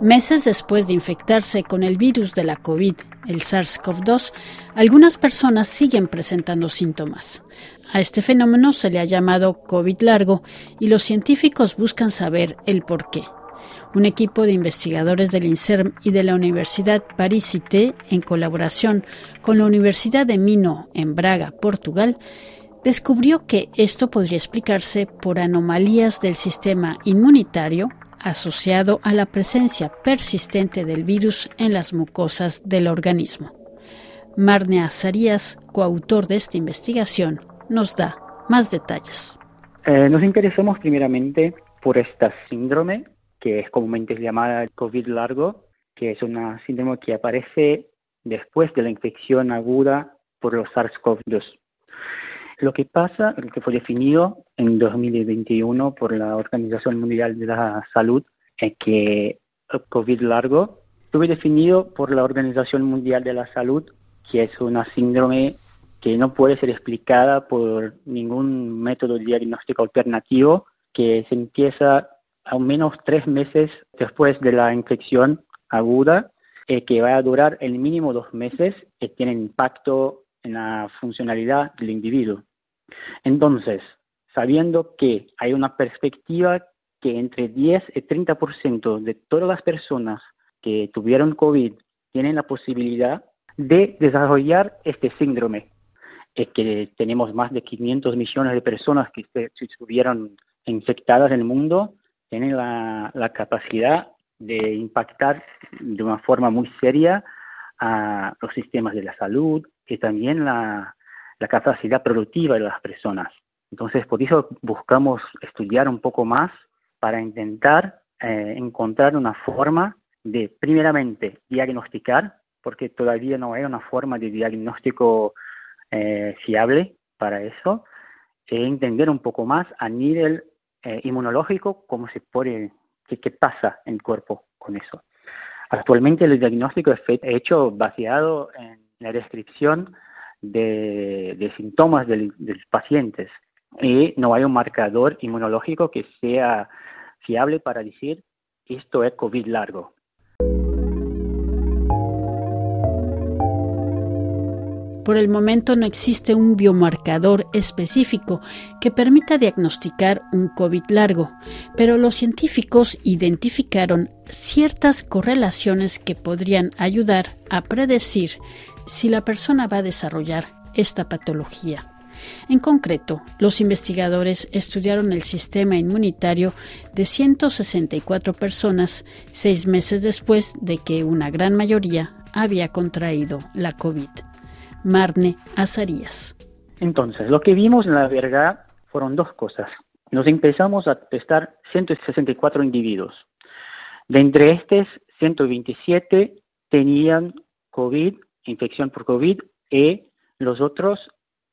Meses después de infectarse con el virus de la COVID, el SARS-CoV-2, algunas personas siguen presentando síntomas. A este fenómeno se le ha llamado COVID largo y los científicos buscan saber el por qué. Un equipo de investigadores del INSERM y de la Universidad Paris-Cité, en colaboración con la Universidad de Minho en Braga, Portugal, descubrió que esto podría explicarse por anomalías del sistema inmunitario asociado a la presencia persistente del virus en las mucosas del organismo. Marne Azarías, coautor de esta investigación, nos da más detalles. Eh, nos interesamos primeramente por esta síndrome, que es comúnmente llamada COVID largo, que es una síndrome que aparece después de la infección aguda por los SARS-CoV-2. Lo que pasa, lo que fue definido en 2021 por la Organización Mundial de la Salud, es que COVID largo fue definido por la Organización Mundial de la Salud, que es una síndrome que no puede ser explicada por ningún método diagnóstico alternativo, que se empieza al menos tres meses después de la infección aguda, eh, que va a durar el mínimo dos meses, que tiene impacto en la funcionalidad del individuo. Entonces, sabiendo que hay una perspectiva que entre 10 y 30% de todas las personas que tuvieron COVID tienen la posibilidad de desarrollar este síndrome, es que tenemos más de 500 millones de personas que estuvieron infectadas en el mundo, tienen la, la capacidad de impactar de una forma muy seria a los sistemas de la salud y también la, la capacidad productiva de las personas. Entonces, por eso buscamos estudiar un poco más para intentar eh, encontrar una forma de, primeramente, diagnosticar, porque todavía no hay una forma de diagnóstico eh, fiable para eso, e entender un poco más a nivel eh, inmunológico cómo se puede, qué, qué pasa en el cuerpo con eso. Actualmente el diagnóstico es hecho basado en la descripción de, síntomas de los pacientes y no hay un marcador inmunológico que sea fiable para decir esto es COVID largo. Por el momento no existe un biomarcador específico que permita diagnosticar un COVID largo, pero los científicos identificaron ciertas correlaciones que podrían ayudar a predecir si la persona va a desarrollar esta patología. En concreto, los investigadores estudiaron el sistema inmunitario de 164 personas seis meses después de que una gran mayoría había contraído la COVID. Marne Azarías. Entonces, lo que vimos en la verdad fueron dos cosas. Nos empezamos a testar 164 individuos. De entre estos, 127 tenían COVID infección por COVID y los otros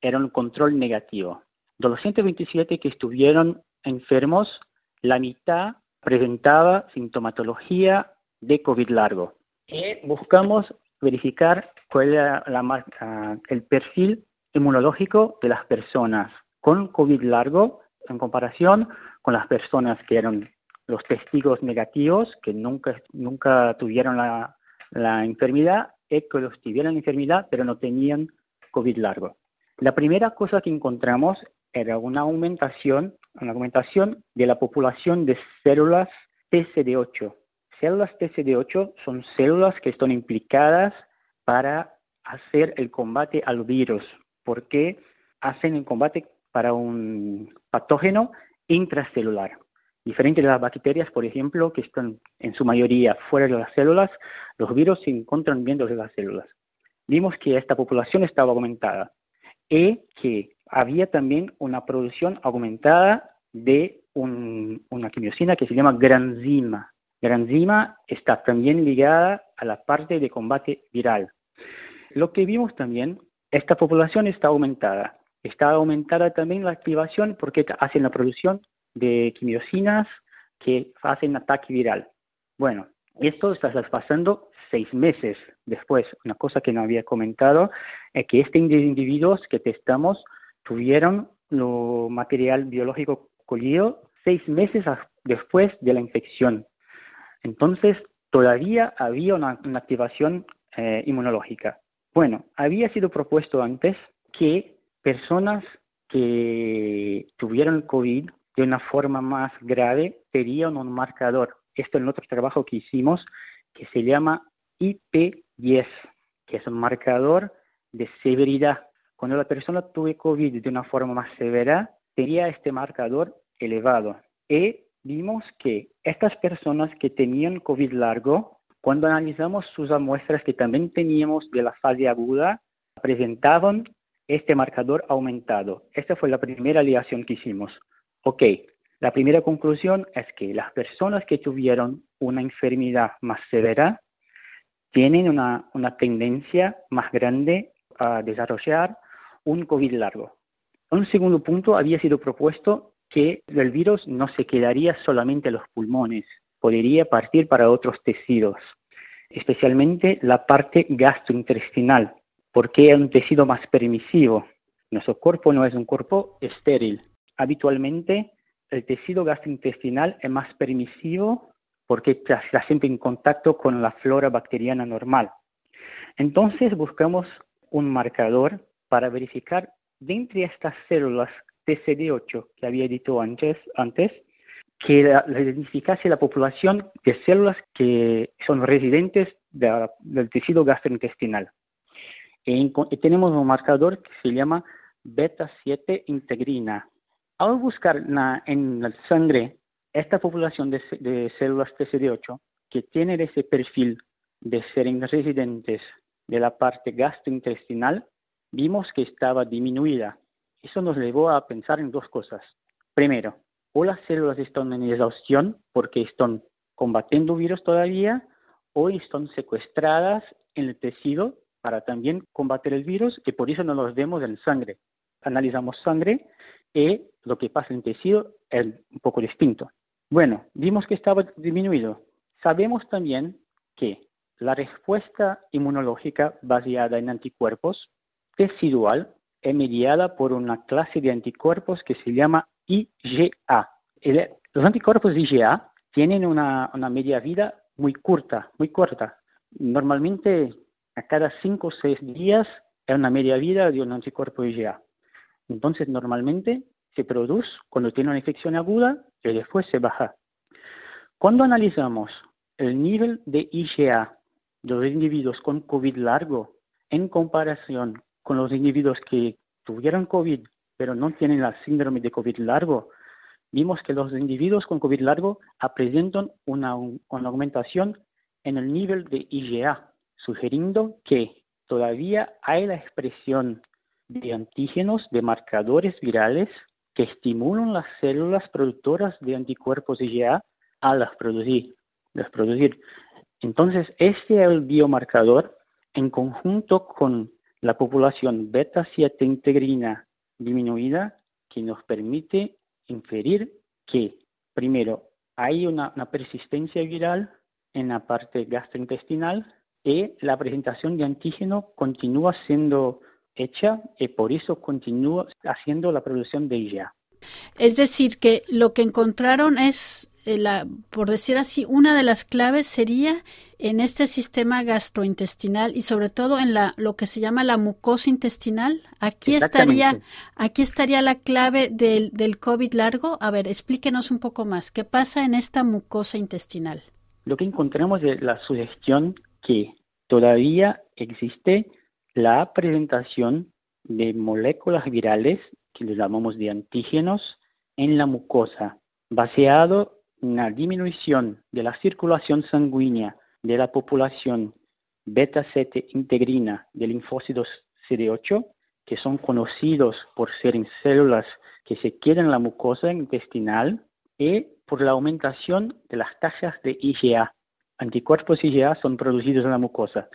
eran control negativo. De los 127 que estuvieron enfermos, la mitad presentaba sintomatología de COVID largo. Y buscamos verificar cuál era la el perfil inmunológico de las personas con COVID largo en comparación con las personas que eran los testigos negativos, que nunca, nunca tuvieron la, la enfermedad que los tuvieran enfermedad, pero no tenían COVID largo. La primera cosa que encontramos era una aumentación, una aumentación de la población de células TCD8. Células TCD8 son células que están implicadas para hacer el combate al virus, porque hacen el combate para un patógeno intracelular. Diferente de las bacterias, por ejemplo, que están en su mayoría fuera de las células, los virus se encuentran dentro de las células. Vimos que esta población estaba aumentada y que había también una producción aumentada de una quimiosina que se llama granzima. Granzima está también ligada a la parte de combate viral. Lo que vimos también, esta población está aumentada. Está aumentada también la activación porque hacen la producción de quimiosinas que hacen ataque viral. Bueno, esto está pasando seis meses después. Una cosa que no había comentado es que estos individuos que testamos tuvieron lo material biológico collido seis meses después de la infección. Entonces, todavía había una, activación eh, inmunológica. Bueno, había sido propuesto antes que personas que tuvieron COVID de una forma más grave tenían un marcador. Esto en otro trabajo que hicimos que se llama IP10, que es un marcador de severidad. Cuando la persona tuvo COVID de una forma más severa, tenía este marcador elevado. Y vimos que estas personas que tenían COVID largo, cuando analizamos sus muestras que también teníamos de la fase aguda, presentaban este marcador aumentado. Esta fue la primera aleación que hicimos. Ok, la primera conclusión es que las personas que tuvieron una enfermedad más severa tienen una, una tendencia más grande a desarrollar un COVID largo. Un segundo punto había sido propuesto que el virus no se quedaría solamente en los pulmones, podría partir para otros tejidos, especialmente la parte gastrointestinal, porque es un tejido más permisivo. Nuestro cuerpo no es un cuerpo estéril. Habitualmente el tejido gastrointestinal es más permisivo porque está siempre en contacto con la flora bacteriana normal. Entonces buscamos un marcador para verificar de entre estas células TCD8 que había dicho antes, antes que la, identificase la población de células que son residentes del tejido gastrointestinal. Y, tenemos un marcador que se llama beta-7 integrina. Al buscar en la sangre esta población de, de células TCD8 que tienen ese perfil de ser residentes de la parte gastrointestinal, vimos que estaba disminuida. Eso nos llevó a pensar en dos cosas. Primero, o las células están en exhaustión porque están combatiendo virus todavía, o están secuestradas en el tejido para también combatir el virus y por eso no los vemos en sangre. Analizamos sangre y lo que pasa en el tejido es un poco distinto. Bueno, vimos que estaba disminuido. Sabemos también que la respuesta inmunológica basada en anticuerpos residual es mediada por una clase de anticuerpos que se llama IgA. los anticuerpos IgA tienen una, media vida muy corta, muy corta. Normalmente a cada 5 o 6 días es una media vida de un anticuerpo IgA. Entonces normalmente se produce cuando tiene una infección aguda y después se baja. Cuando analizamos el nivel de IgA de los individuos con COVID largo en comparación con los individuos que tuvieron COVID pero no tienen la síndrome de COVID largo, vimos que los individuos con COVID largo presentan una, una aumentación en el nivel de IgA, sugiriendo que todavía hay la expresión de antígenos, de marcadores virales que estimulan las células productoras de anticuerpos IgA a las producir. Las producir. Entonces, este es el biomarcador en conjunto con la población beta-7 integrina disminuida que nos permite inferir que, primero, hay una, persistencia viral en la parte gastrointestinal y la presentación de antígeno continúa siendo hecha y por eso continúa haciendo la producción de IgA. Es decir, que lo que encontraron es la, por decir así, una de las claves sería en este sistema gastrointestinal y sobre todo en la, lo que se llama la mucosa intestinal. Aquí estaría, aquí estaría la clave del, del COVID largo. A ver, explíquenos un poco más. ¿Qué pasa en esta mucosa intestinal? Lo que encontramos es la sugestión que todavía existe la presentación de moléculas virales, que le llamamos de antígenos, en la mucosa, baseado una disminución de la circulación sanguínea de la población beta-7 integrina de linfócitos CD8, que son conocidos por ser en células que se quedan en la mucosa intestinal, y por la aumentación de las tasas de IgA. Anticuerpos IgA son producidos en la mucosa.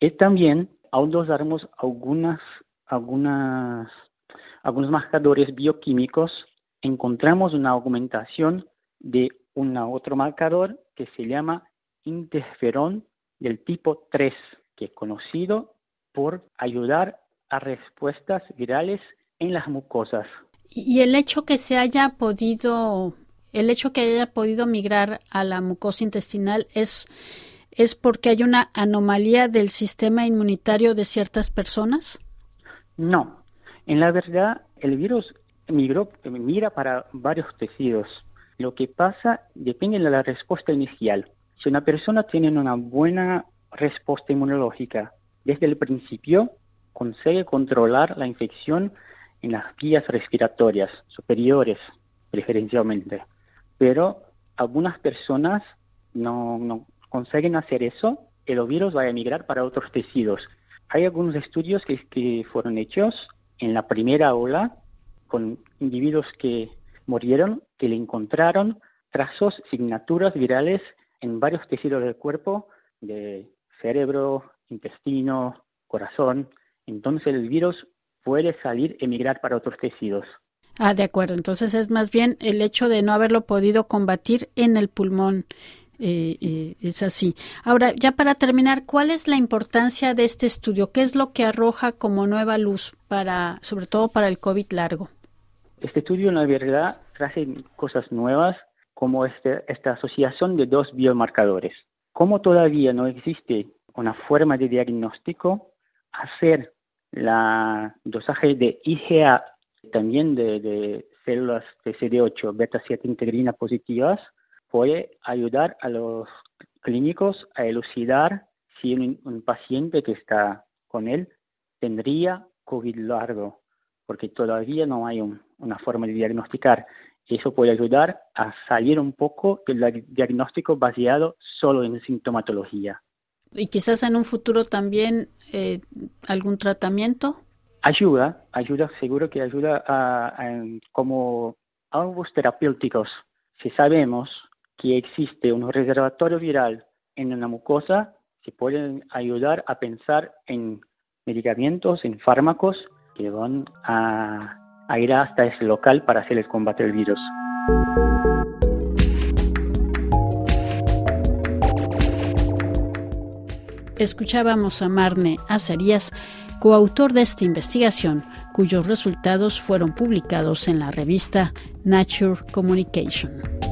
Y también, aún dosamos algunas, algunas, algunos marcadores bioquímicos, encontramos una aumentación de un otro marcador que se llama interferón del tipo 3, que es conocido por ayudar a respuestas virales en las mucosas. Y el hecho que se haya podido, el hecho que haya podido migrar a la mucosa intestinal es es porque hay una anomalía del sistema inmunitario de ciertas personas? No, en la verdad el virus migró, mira para varios tejidos. Lo que pasa depende de la respuesta inicial. Si una persona tiene una buena respuesta inmunológica desde el principio, consigue controlar la infección en las vías respiratorias superiores, preferencialmente. Pero algunas personas no, consiguen hacer eso el virus va a emigrar para otros tejidos. Hay algunos estudios que fueron hechos en la primera ola con individuos que murieron, que le encontraron trazos, signaturas virales en varios tejidos del cuerpo, de cerebro, intestino, corazón. Entonces el virus puede salir, emigrar para otros tejidos. Ah, de acuerdo. Entonces es más bien el hecho de no haberlo podido combatir en el pulmón. Eh, es así. Ahora, ya para terminar, ¿cuál es la importancia de este estudio? ¿Qué es lo que arroja como nueva luz para, sobre todo para el COVID largo? Este estudio, en la verdad, trae cosas nuevas como este, esta asociación de dos biomarcadores. Como todavía no existe una forma de diagnóstico, hacer la dosaje de IgA también de, células de CD8 beta 7 integrina positivas puede ayudar a los clínicos a elucidar si un, paciente que está con él tendría COVID largo, porque todavía no hay una forma de diagnosticar. Eso puede ayudar a salir un poco del diagnóstico basado solo en sintomatología. Y quizás en un futuro también eh, algún tratamiento. Ayuda, ayuda, seguro que ayuda a, como ambos terapéuticos. Si sabemos que existe un reservatorio viral en una mucosa, se pueden ayudar a pensar en medicamentos, en fármacos que van a, ir hasta ese local para hacerles combatir el virus. Escuchábamos a Marne Acerías, coautor de esta investigación, cuyos resultados fueron publicados en la revista Nature Communication.